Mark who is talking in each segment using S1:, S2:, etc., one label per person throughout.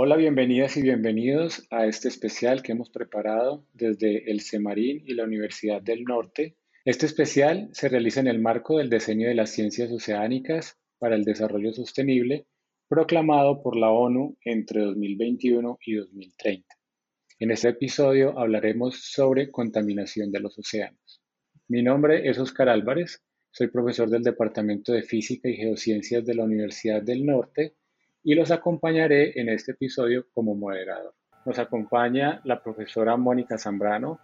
S1: Hola, bienvenidas y bienvenidos a este especial que hemos preparado desde el CEMARIN y la Universidad del Norte. Este especial se realiza en el marco del diseño de las ciencias oceánicas para el desarrollo sostenible proclamado por la ONU entre 2021 y 2030. En este episodio hablaremos sobre contaminación de los océanos. Mi nombre es Oscar Álvarez, soy profesor del Departamento de Física y Geociencias de la Universidad del Norte y los acompañaré en este episodio como moderador. Nos acompaña la profesora Mónica Zambrano.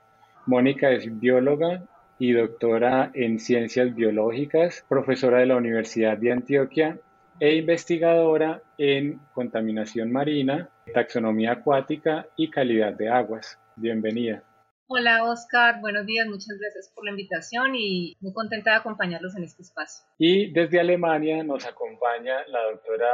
S1: Mónica es bióloga y doctora en ciencias biológicas, profesora de la Universidad de Antioquia e investigadora en contaminación marina, taxonomía acuática y calidad de aguas. Bienvenida.
S2: Hola Oscar, buenos días, muchas gracias por la invitación y muy contenta de acompañarlos en este espacio.
S1: Y desde Alemania nos acompaña la doctora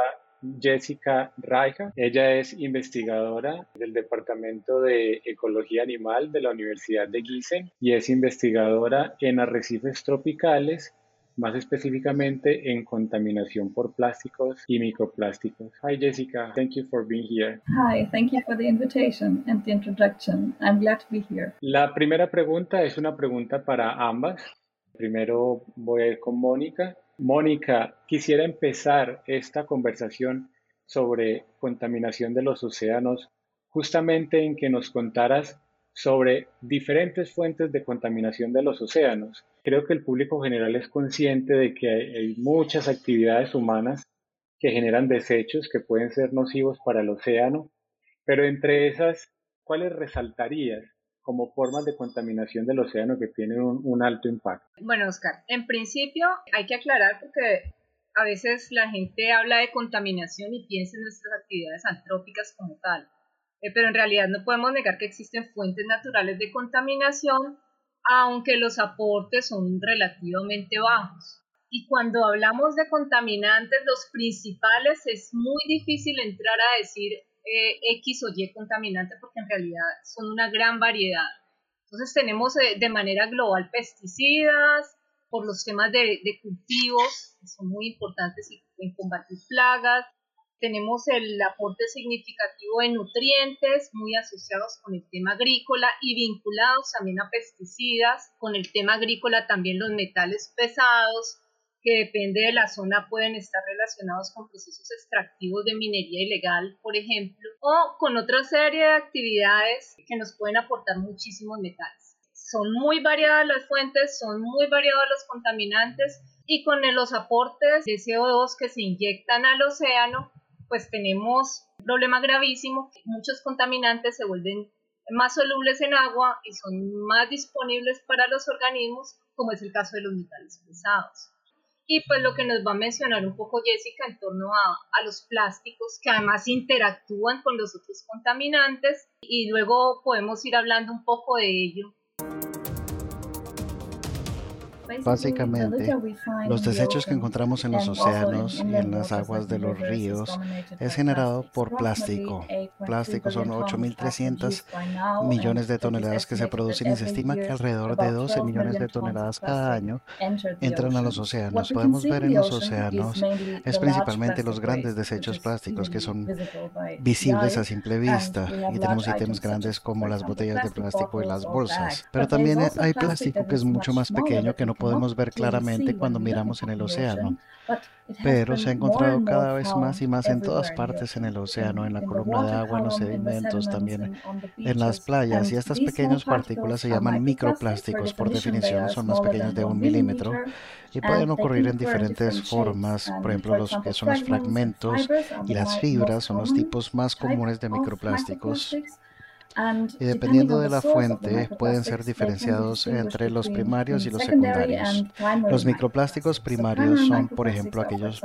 S1: Jessica Raija. Ella es investigadora del Departamento de Ecología Animal de la Universidad de Gießen y es investigadora en arrecifes tropicales más específicamente en contaminación por plásticos y microplásticos. Hi Jessica, thank you for being here.
S3: Hi, thank you for the invitation and the introduction. I'm glad to be here.
S1: La primera pregunta es una pregunta para ambas. Primero voy a ir con Mónica. Mónica, quisiera empezar esta conversación sobre contaminación de los océanos justamente en que nos contaras sobre diferentes fuentes de contaminación de los océanos. Creo que el público general es consciente de que hay, muchas actividades humanas que generan desechos que pueden ser nocivos para el océano, pero entre esas, ¿cuáles resaltarías como formas de contaminación del océano que tienen un, alto impacto?
S2: Bueno, Oscar, en principio hay que aclarar porque a veces la gente habla de contaminación y piensa en nuestras actividades antrópicas como tal. Eh, pero en realidad no podemos negar que existen fuentes naturales de contaminación, aunque los aportes son relativamente bajos. Y cuando hablamos de contaminantes, los principales es muy difícil entrar a decir eh, X o Y contaminante porque en realidad son una gran variedad. Entonces tenemos eh, de manera global pesticidas, por los temas de, de cultivos, que son muy importantes en combatir plagas, tenemos el aporte significativo de nutrientes muy asociados con el tema agrícola y vinculados también a pesticidas. Con el tema agrícola también los metales pesados, que depende de la zona pueden estar relacionados con procesos extractivos de minería ilegal, por ejemplo, o con otra serie de actividades que nos pueden aportar muchísimos metales. Son muy variadas las fuentes, son muy variados los contaminantes y con los aportes de CO2 que se inyectan al océano, pues tenemos un problema gravísimo. Muchos contaminantes se vuelven más solubles en agua y son más disponibles para los organismos, como es el caso de los metales pesados. Y pues lo que nos va a mencionar un poco Jessica en torno a, a, los plásticos, que además interactúan con los otros contaminantes, y luego podemos ir hablando un poco de ello
S4: Básicamente, los desechos que encontramos en los océanos y en las aguas de los ríos es generado por plástico. Plástico son 8.300 millones de toneladas que se producen y se estima que alrededor de 12 millones de toneladas cada año entran a los océanos. Podemos ver en los océanos es principalmente los grandes desechos plásticos que son visibles a simple vista y tenemos ítems grandes como las botellas de plástico y las bolsas. Pero también hay plástico que es mucho más pequeño que no podemos ver claramente cuando miramos en el océano, pero se ha encontrado cada vez más y más en todas partes en el océano, en la columna de agua, en los sedimentos, también en las playas. Y estas pequeñas partículas se llaman microplásticos, por definición son más pequeños de un milímetro y pueden ocurrir en diferentes formas. Por ejemplo, los que son los fragmentos y las fibras son los tipos más comunes de microplásticos. Y dependiendo de la fuente, pueden ser diferenciados entre los primarios y los secundarios. Los microplásticos primarios son, por ejemplo, aquellas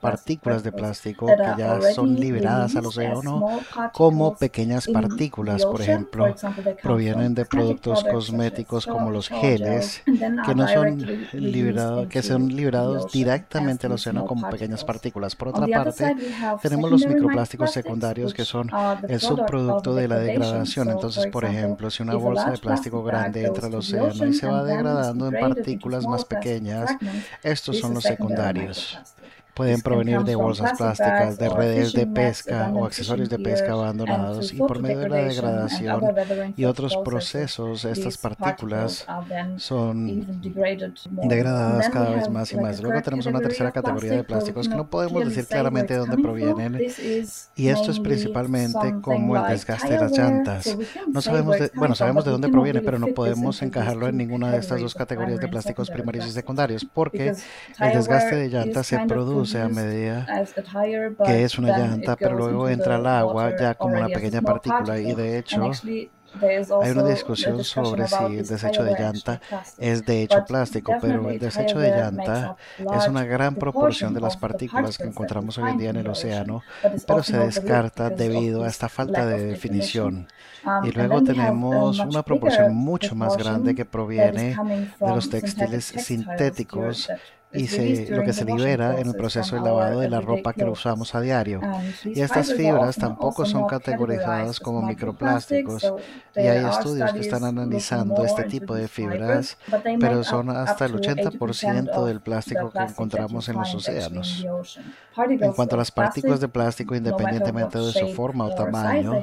S4: partículas de plástico que ya son liberadas al océano como pequeñas partículas, por ejemplo, provienen de productos cosméticos como los geles, que no son liberados, que son liberados directamente al océano como pequeñas partículas. Por otra parte, tenemos los microplásticos secundarios que son el subproducto de la degradación entonces, por ejemplo, si una bolsa de plástico grande entra al océano y se va degradando en partículas más pequeñas, estos son los secundarios. Pueden provenir de bolsas plásticas, de redes de pesca o accesorios de pesca abandonados y por medio de la degradación y otros procesos, estas partículas son degradadas cada vez más y más. Luego tenemos una tercera categoría de plásticos que no podemos decir claramente de dónde provienen y esto es principalmente como el desgaste de las llantas. No sabemos, de, bueno, sabemos de dónde proviene, pero no podemos encajarlo en ninguna de estas dos categorías de plásticos primarios. y secundarios porque el desgaste de llantas se produce a medida que es una llanta, pero luego entra al agua ya como una pequeña partícula. Y de hecho hay una discusión sobre si el desecho de llanta es de hecho plástico, pero el desecho de llanta es una gran proporción de las partículas que encontramos hoy en día en el océano, pero se descarta debido a esta falta de definición. Um, y luego tenemos una proporción mucho más grande que proviene de los textiles sintéticos y lo que se libera en el proceso de lavado de la ropa que usamos a diario. Y estas fibras tampoco son categorizadas como microplásticos y hay estudios que están analizando este tipo de fibras, pero son hasta el 80% del plástico que encontramos en los océanos. En cuanto a las partículas de plástico, independientemente de su forma o tamaño,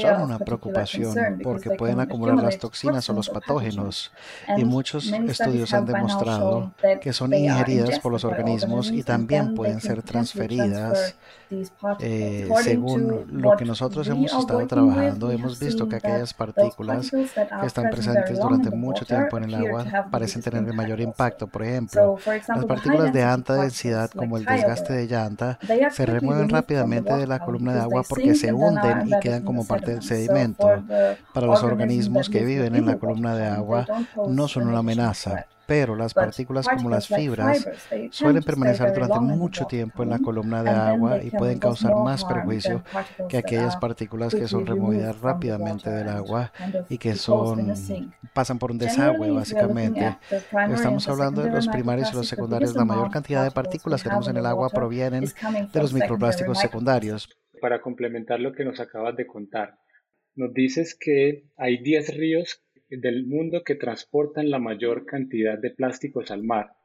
S4: son una preocupación porque pueden acumular las toxinas o los patógenos y muchos estudios han demostrado que son ingeridas por los organismos y también pueden ser transferidas eh, según lo que nosotros hemos estado trabajando. Hemos visto que aquellas partículas que están presentes durante mucho tiempo en el agua parecen tener el mayor impacto. Por ejemplo, las partículas de alta densidad como el desgaste de llanta se remueven rápidamente de la columna de agua porque se hunden y quedan como parte del sedimento. Para los organismos que viven en la columna de agua no son una amenaza, pero las partículas como las fibras suelen permanecer durante mucho tiempo en la columna de agua y pueden causar más perjuicio que aquellas partículas que son removidas rápidamente del agua y que son pasan por un desagüe básicamente. Estamos hablando de los primarios y los secundarios. La mayor cantidad de partículas que tenemos en el agua provienen de los microplásticos secundarios
S1: para complementar lo que nos acabas de contar. Nos dices que hay 10 ríos del mundo que transportan la mayor cantidad de plásticos al mar.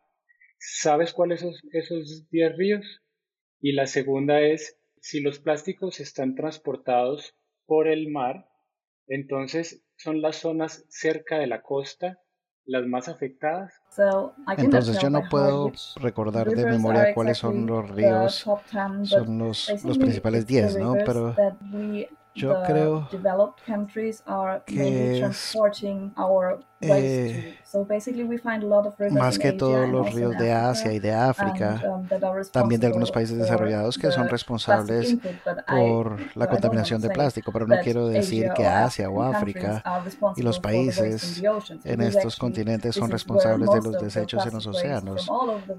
S1: ¿Sabes cuáles son esos 10 ríos? Y la segunda es, si los plásticos están transportados por el mar, entonces son las zonas cerca de la costa las más afectadas.
S4: Entonces yo no puedo recordar de memoria cuáles son los ríos, son los, los principales 10, ¿no? Pero yo creo que es eh, más que todos los ríos de Asia y de África, um, también de algunos países desarrollados que son responsables por la contaminación de plástico, pero no quiero decir que Asia o África y los países en estos continentes son responsables de los desechos en los océanos,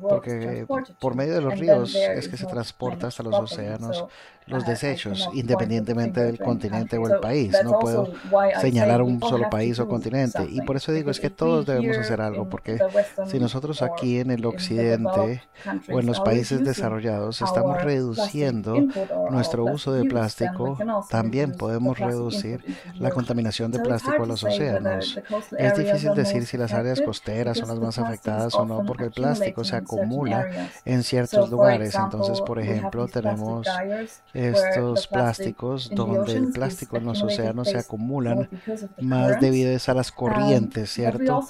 S4: porque por medio de los ríos es que se transporta hasta los océanos los desechos, independientemente del continente o el país. No puedo señalar un solo país o continente. Y por eso digo, es que todos debemos hacer algo, porque si nosotros aquí en el occidente o en los países desarrollados estamos reduciendo nuestro uso de plástico, también podemos reducir la contaminación de plástico a los océanos. Es difícil decir si las áreas costeras son las más afectadas o no, porque el plástico se acumula en ciertos lugares. Entonces, por ejemplo, tenemos estos plásticos donde el plástico en los océanos se acumulan más debido a las corrientes, ¿cierto?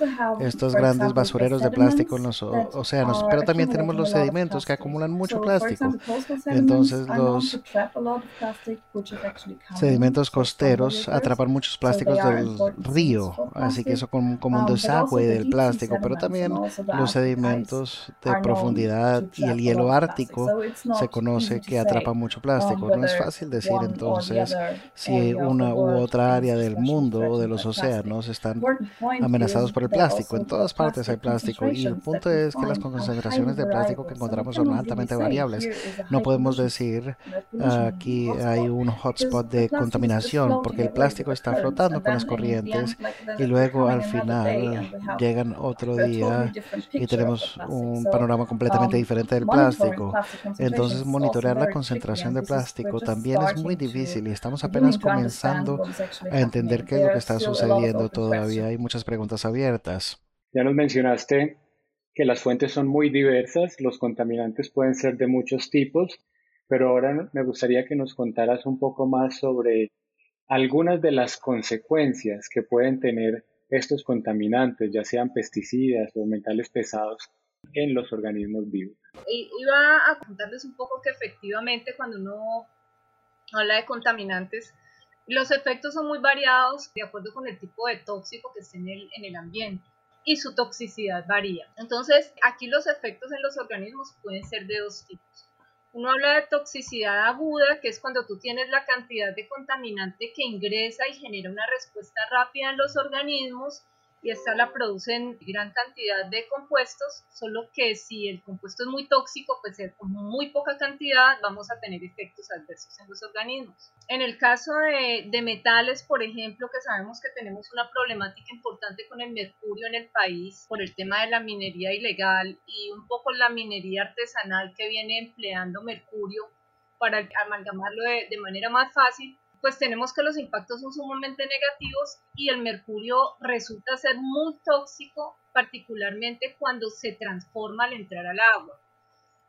S4: Estos grandes basureros de plástico en los océanos. Pero también tenemos los sedimentos que acumulan mucho plástico. Entonces los sedimentos costeros atrapan muchos plásticos del río, así que eso como, como un um, desagüe del plástico, pero también los sedimentos de profundidad y el hielo ártico se conoce que atrapa mucho plástico. No es fácil decir entonces si una u otra área del mundo o de los océanos están amenazados por el plástico. En todas partes hay plástico y el punto es que las concentraciones de plástico que encontramos son altamente variables. No podemos decir aquí hay un hotspot de contaminación porque el plástico está flotando con las corrientes y luego al final llegan otro día y tenemos un panorama completamente diferente del plástico. Entonces monitorear la concentración de plástico también es muy difícil y estamos apenas comenzando a entender qué es lo que está sucediendo todavía. Hay muchas preguntas abiertas.
S1: Ya nos mencionaste que las fuentes son muy diversas, los contaminantes pueden ser de muchos tipos, pero ahora me gustaría que nos contaras un poco más sobre algunas de las consecuencias que pueden tener estos contaminantes, ya sean pesticidas o metales pesados, en los organismos vivos.
S2: Iba a contarles un poco que efectivamente cuando uno habla de contaminantes, los efectos son muy variados de acuerdo con el tipo de tóxico que esté en el, en el ambiente y su toxicidad varía. Entonces, aquí los efectos en los organismos pueden ser de dos tipos. Uno habla de toxicidad aguda, que es cuando tú tienes la cantidad de contaminante que ingresa y genera una respuesta rápida en los organismos y esta la producen gran cantidad de compuestos, solo que si el compuesto es muy tóxico, pues con muy poca cantidad vamos a tener efectos adversos en los organismos. En el caso de, de, metales, por ejemplo, que sabemos que tenemos una problemática importante con el mercurio en el país por el tema de la minería ilegal y un poco la minería artesanal que viene empleando mercurio para amalgamarlo de, de manera más fácil, pues tenemos que los impactos son sumamente negativos y el mercurio resulta ser muy tóxico, particularmente cuando se transforma al entrar al agua.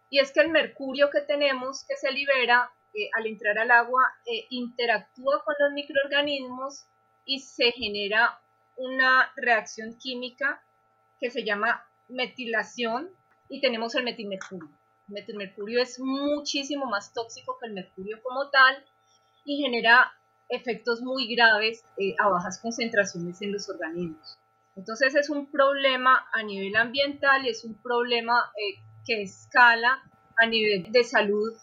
S2: Y es que el mercurio que tenemos que se libera eh, al entrar al agua eh, interactúa con los microorganismos y se genera una reacción química que se llama metilación y tenemos el metilmercurio. El metilmercurio es muchísimo más tóxico que el mercurio como tal y genera efectos muy graves eh, a bajas concentraciones en los organismos. Entonces es un problema a nivel ambiental y es un problema eh, que escala a nivel de salud.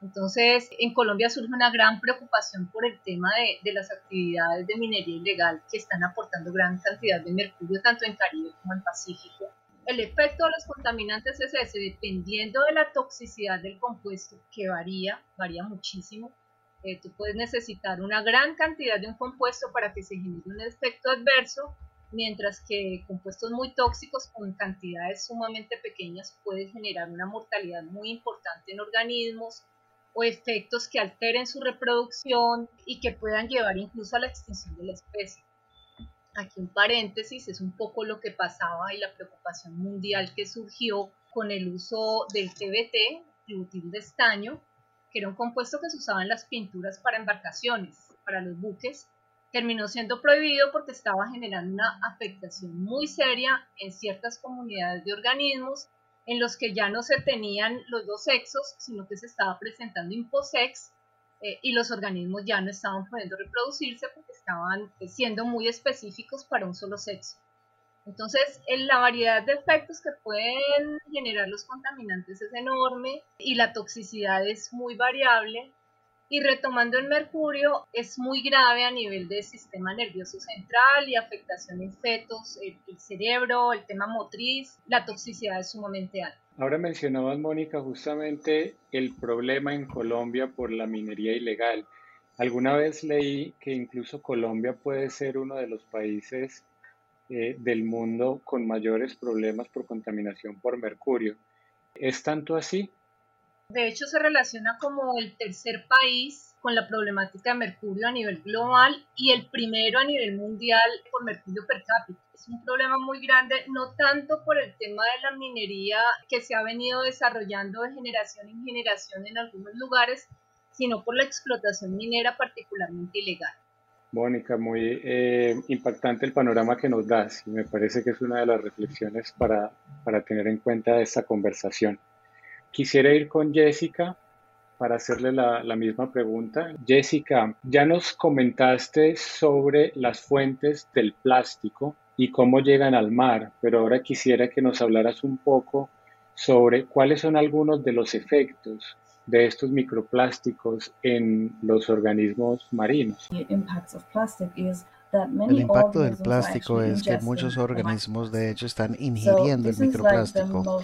S2: Entonces en Colombia surge una gran preocupación por el tema de, de las actividades de minería ilegal que están aportando gran cantidad de mercurio tanto en Caribe como en Pacífico. El efecto de los contaminantes es ese, dependiendo de la toxicidad del compuesto, que varía, varía muchísimo, eh, tú puedes necesitar una gran cantidad de un compuesto para que se genere un efecto adverso, mientras que compuestos muy tóxicos con cantidades sumamente pequeñas pueden generar una mortalidad muy importante en organismos o efectos que alteren su reproducción y que puedan llevar incluso a la extinción de la especie. Aquí un paréntesis es un poco lo que pasaba y la preocupación mundial que surgió con el uso del TBT, tributil de estaño, que era un compuesto que se usaba en las pinturas para embarcaciones, para los buques, terminó siendo prohibido porque estaba generando una afectación muy seria en ciertas comunidades de organismos en los que ya no se tenían los dos sexos, sino que se estaba presentando imposex eh, y los organismos ya no estaban pudiendo reproducirse porque estaban siendo muy específicos para un solo sexo. Entonces, la variedad de efectos que pueden generar los contaminantes es enorme y la toxicidad es muy variable. Y retomando el mercurio, es muy grave a nivel del sistema nervioso central y afectación en fetos, el, cerebro, el tema motriz, la toxicidad es sumamente alta.
S1: Ahora mencionabas, Mónica, justamente el problema en Colombia por la minería ilegal. Alguna vez leí que incluso Colombia puede ser uno de los países eh, del mundo con mayores problemas por contaminación por mercurio. ¿Es tanto así?
S2: De hecho, se relaciona como el tercer país con la problemática de mercurio a nivel global y el primero a nivel mundial por mercurio per cápita. Es un problema muy grande, no tanto por el tema de la minería que se ha venido desarrollando de generación en generación en algunos lugares, sino por la explotación minera particularmente ilegal.
S1: Mónica, muy eh, impactante el panorama que nos das y me parece que es una de las reflexiones para, para tener en cuenta esta conversación. Quisiera ir con Jessica para hacerle la, la, misma pregunta. Jessica, ya nos comentaste sobre las fuentes del plástico y cómo llegan al mar, pero ahora quisiera que nos hablaras un poco sobre cuáles son algunos de los efectos de estos microplásticos en los organismos marinos.
S4: El impacto del plástico es que muchos organismos de hecho están ingiriendo el microplástico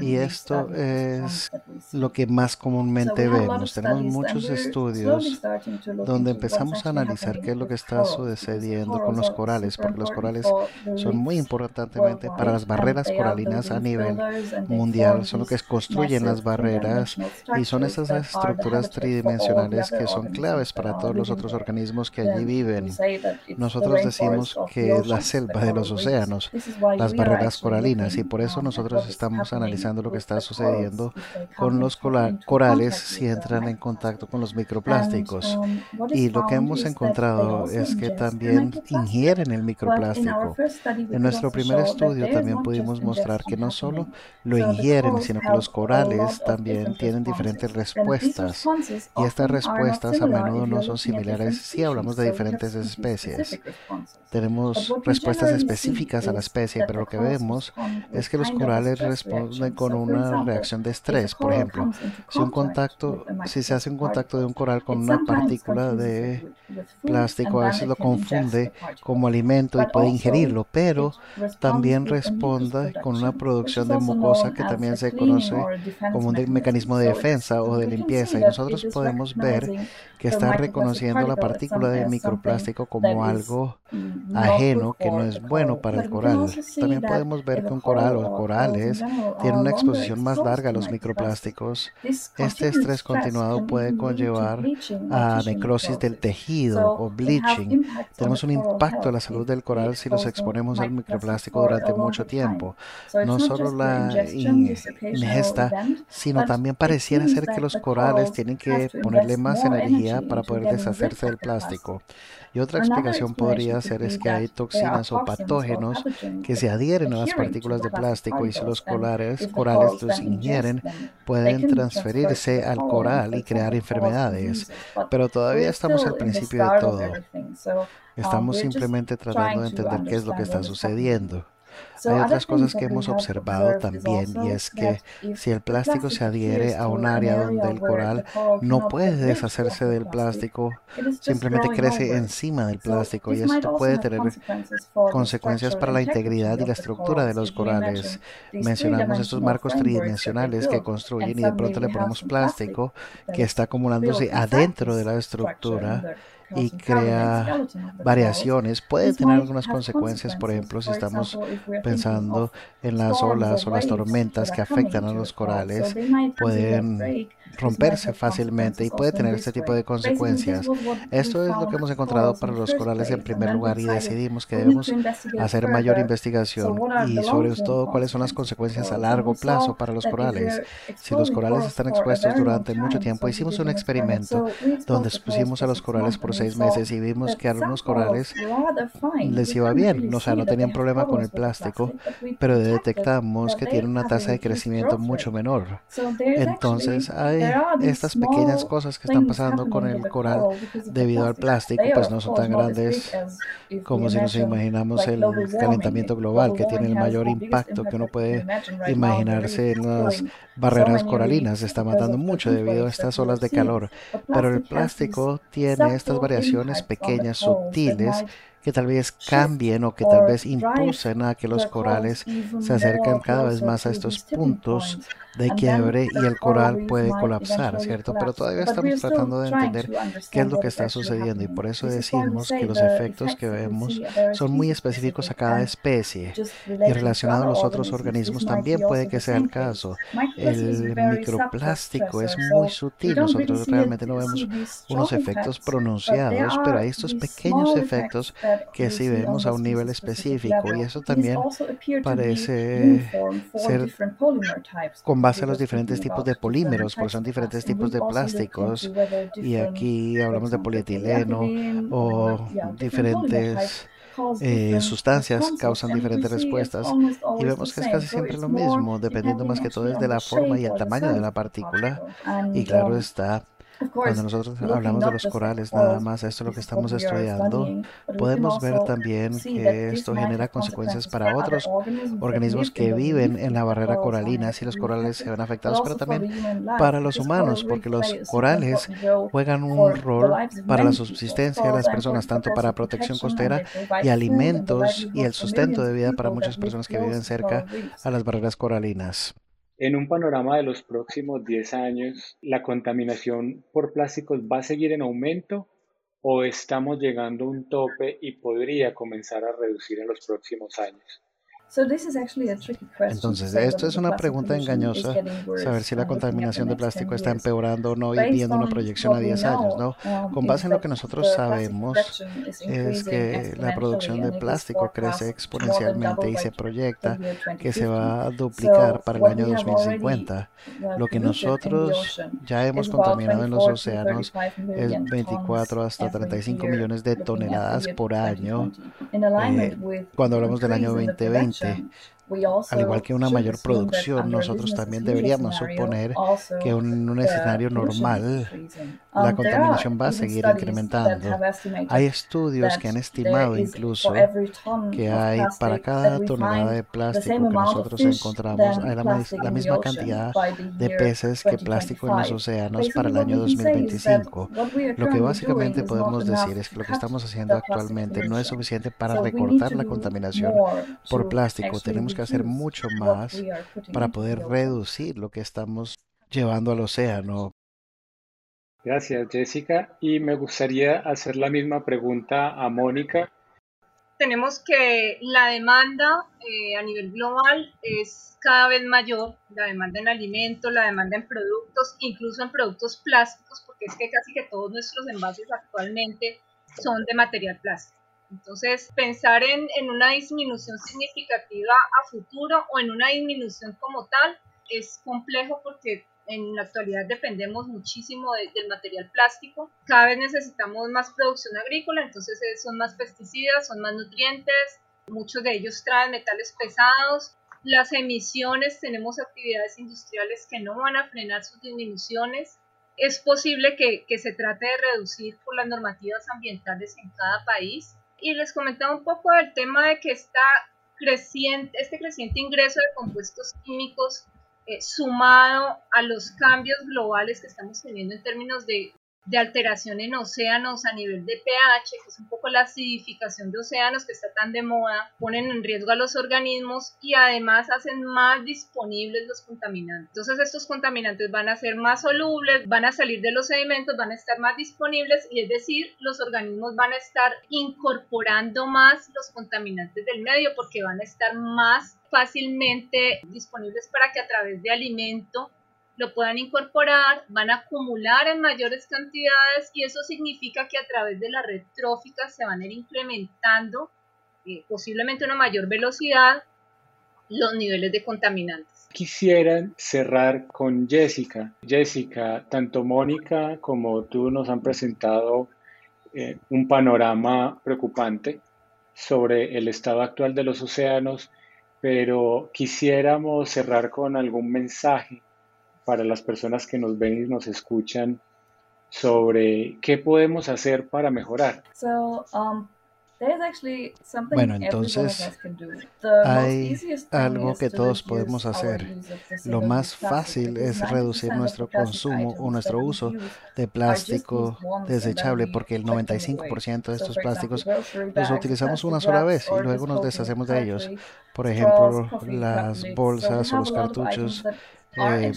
S4: y esto es lo que más comúnmente vemos. Tenemos muchos estudios donde empezamos a analizar qué es lo que está sucediendo con los corales, porque los corales son muy importantemente para las barreras coralinas a nivel mundial, son lo que construyen las barreras y son esas estructuras tridimensionales que son claves para todos los otros organismos que allí viven. Nosotros decimos que es la selva de los océanos, las barreras coralinas, y por eso nosotros estamos analizando lo que está sucediendo con los corales si entran en contacto con los microplásticos. Um, y lo que hemos encontrado es que también ingieren el microplástico. En nuestro primer estudio también pudimos mostrar que no solo lo ingieren, sino que los corales también tienen diferentes respuestas. Y estas respuestas a menudo no son similares si hablamos de diferentes especies. Tenemos respuestas específicas a la especie, pero lo que vemos es que los corales responden con una reacción de estrés. Por ejemplo, si un contacto, si se hace un contacto de un coral con una partícula de plástico, a veces lo confunde como alimento y puede ingerirlo, pero también responde con una producción de mucosa que también se conoce como un mecanismo de defensa o de limpieza. Y nosotros podemos ver que está reconociendo la partícula de microplástico como algo ajeno que no es bueno para el coral. También podemos ver que un coral o corales tienen una exposición más larga a los microplásticos. Este estrés continuado puede conllevar a necrosis del tejido o bleaching. Tenemos un impacto en la salud del coral si los exponemos al microplástico durante mucho tiempo. No solo la ingesta, sino también pareciera ser que los corales tienen que ponerle más energía para poder deshacerse del plástico. Y otra explicación podría ser es que hay toxinas o patógenos que se adhieren a las partículas de plástico y si los corales, corales los ingieren, pueden transferirse al coral y crear enfermedades. Pero todavía estamos al principio de todo. Estamos simplemente tratando de entender qué es lo que está sucediendo. Hay otras cosas que hemos observado también y es que si el plástico se adhiere a un área donde el coral no puede deshacerse del plástico, simplemente crece encima del plástico y esto puede tener consecuencias para la integridad y la estructura de los corales. Mencionamos estos marcos tridimensionales que construyen y de pronto le ponemos plástico que está acumulándose adentro de la estructura y crea variaciones. Puede tener algunas consecuencias, por ejemplo, si estamos pensando en las olas o las tormentas que afectan a los corales, pueden romperse fácilmente y puede tener este tipo de consecuencias. Esto es lo que hemos encontrado para los corales en primer lugar y decidimos que debemos hacer mayor investigación y sobre todo cuáles son las consecuencias a largo plazo para los corales. Si los corales están expuestos durante mucho tiempo, hicimos un experimento donde expusimos a los corales por seis meses y vimos que a algunos corales les iba bien, o sea, no tenían problema con el plástico, pero detectamos que tienen una tasa de crecimiento mucho menor. Entonces hay estas pequeñas cosas que están pasando con el coral debido al plástico, pues no son tan grandes como si nos imaginamos el calentamiento global, que tiene el mayor impacto que uno puede imaginarse en las barreras coralinas. Se está matando mucho debido a estas olas de calor, pero el plástico tiene estas variaciones pequeñas, sutiles, que tal vez cambien o que tal vez impulsen a que los corales se acerquen cada vez más a estos puntos de quiebre y el coral puede colapsar, ¿cierto? Pero todavía estamos tratando de entender qué es lo que está sucediendo y por eso decimos que los efectos que vemos son muy específicos a cada especie y relacionado a los otros organismos también puede que sea el caso. El microplástico es muy sutil, nosotros realmente no vemos unos efectos pronunciados, pero hay estos pequeños efectos que sí vemos a un nivel específico y eso también parece ser como base a los diferentes tipos de polímeros, porque son diferentes tipos de plásticos. Y aquí hablamos de polietileno o diferentes eh, sustancias causan diferentes respuestas y vemos que es casi siempre lo mismo, dependiendo más que todo es de la forma y el tamaño de la partícula. Y claro está, cuando nosotros hablamos de los corales, nada más esto es lo que estamos estudiando, podemos ver también que esto genera consecuencias para otros organismos que viven en la barrera coralina, si los corales se ven afectados, pero también para los humanos, porque los corales juegan un rol para la subsistencia de las personas, tanto para protección costera y alimentos y el sustento de vida para muchas personas que viven cerca a las barreras coralinas.
S1: En un panorama de los próximos 10 años, ¿la contaminación por plásticos va a seguir en aumento o estamos llegando a un tope y podría comenzar a reducir en los próximos años?
S4: Entonces, esto es una pregunta engañosa, saber si la contaminación de plástico está empeorando o no y viendo una proyección a 10 años, ¿no? Um, Con base en lo que nosotros sabemos, es que la producción de plástico crece exponencialmente y se proyecta que se va a duplicar para el año 2050. Lo que nosotros ya hemos contaminado en los océanos es 24 hasta 35 millones de toneladas por año eh, cuando hablamos del año 2020. 对。Al igual que una mayor producción, nosotros también deberíamos suponer que en un escenario normal la um, contaminación va a seguir incrementando. Hay estudios que han estimado incluso que hay para cada tonelada de plástico que nosotros encontramos, hay la, misma cantidad de peces que plástico en los océanos para el año 2025. Lo que básicamente podemos decir es que lo que estamos haciendo actualmente no es suficiente para recortar la contaminación por plástico. Tenemos que hacer mucho más para poder reducir lo que estamos llevando al océano
S1: Gracias, Jessica. Y me gustaría hacer la misma pregunta a Mónica.
S2: Tenemos que la demanda eh, a nivel global es cada vez mayor, la demanda en alimentos, la demanda en productos, incluso en productos plásticos, porque es que casi que todos nuestros envases actualmente son de material plástico. Entonces, pensar en, en una disminución significativa a futuro o en una disminución como tal es complejo porque en la actualidad dependemos muchísimo del material plástico. Cada vez necesitamos más producción agrícola, entonces eh, son más pesticidas, son más nutrientes, muchos de ellos traen metales pesados. Las emisiones, tenemos actividades industriales que no van a frenar sus disminuciones. Es posible que, que se trate de reducir por las normativas ambientales en cada país. Y les comentaba un poco del tema de que está creciente, este creciente ingreso de compuestos químicos eh, sumado a los cambios globales que estamos teniendo en términos de de alteración en océanos a nivel de pH, que es un poco la acidificación de océanos que está tan de moda, ponen en riesgo a los organismos y además hacen más disponibles los contaminantes. Entonces estos contaminantes van a ser más solubles, van a salir de los sedimentos, van a estar más disponibles y es decir, los organismos van a estar incorporando más los contaminantes del medio porque van a estar más fácilmente disponibles para que a través de alimento lo puedan incorporar, van a acumular en mayores cantidades y eso significa que a través de la red trófica se van a ir incrementando eh, posiblemente una mayor velocidad los niveles de contaminantes.
S1: Quisiera cerrar con Jessica. Jessica, tanto Mónica como tú nos han presentado eh, un panorama preocupante sobre el estado actual de los océanos, pero quisiéramos cerrar con algún mensaje para las personas que nos ven y nos escuchan sobre qué podemos hacer para mejorar.
S4: Um, bueno, entonces hay algo que todos podemos hacer. Lo más fácil es reducir nuestro consumo o nuestro uso de plástico desechable porque el 95% de estos plásticos los utilizamos una sola vez y luego nos deshacemos de ellos. Por ejemplo, las bolsas o los cartuchos eh,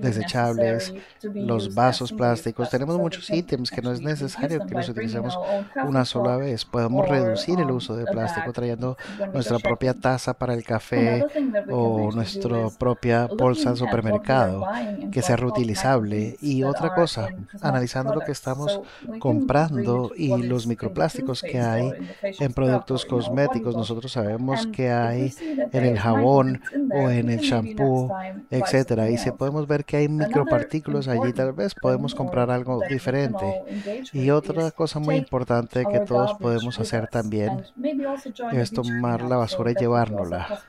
S4: desechables, los vasos plásticos. Tenemos muchos ítems que no es necesario que los utilicemos una sola vez. Podemos reducir el uso de plástico trayendo nuestra propia taza para el café o nuestra propia bolsa de supermercado que sea reutilizable. Y otra cosa, analizando lo que estamos comprando y los microplásticos que hay en productos cosméticos. Nosotros sabemos que hay en el jabón o en el shampoo, etcétera y si podemos ver que hay micropartículas allí, tal vez podemos comprar algo diferente. Y otra cosa muy importante que todos podemos hacer también es tomar la basura y llevárnosla.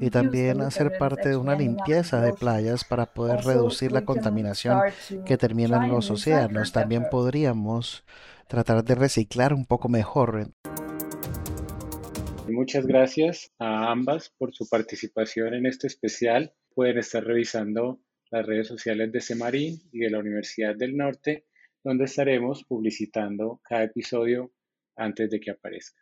S4: Y también hacer parte de una limpieza de playas para poder reducir la contaminación que termina en los océanos. También podríamos tratar de reciclar un poco mejor.
S1: Muchas gracias a ambas por su participación en este especial pueden estar revisando las redes sociales de Semarín y de la Universidad del Norte, donde estaremos publicitando cada episodio antes de que aparezca.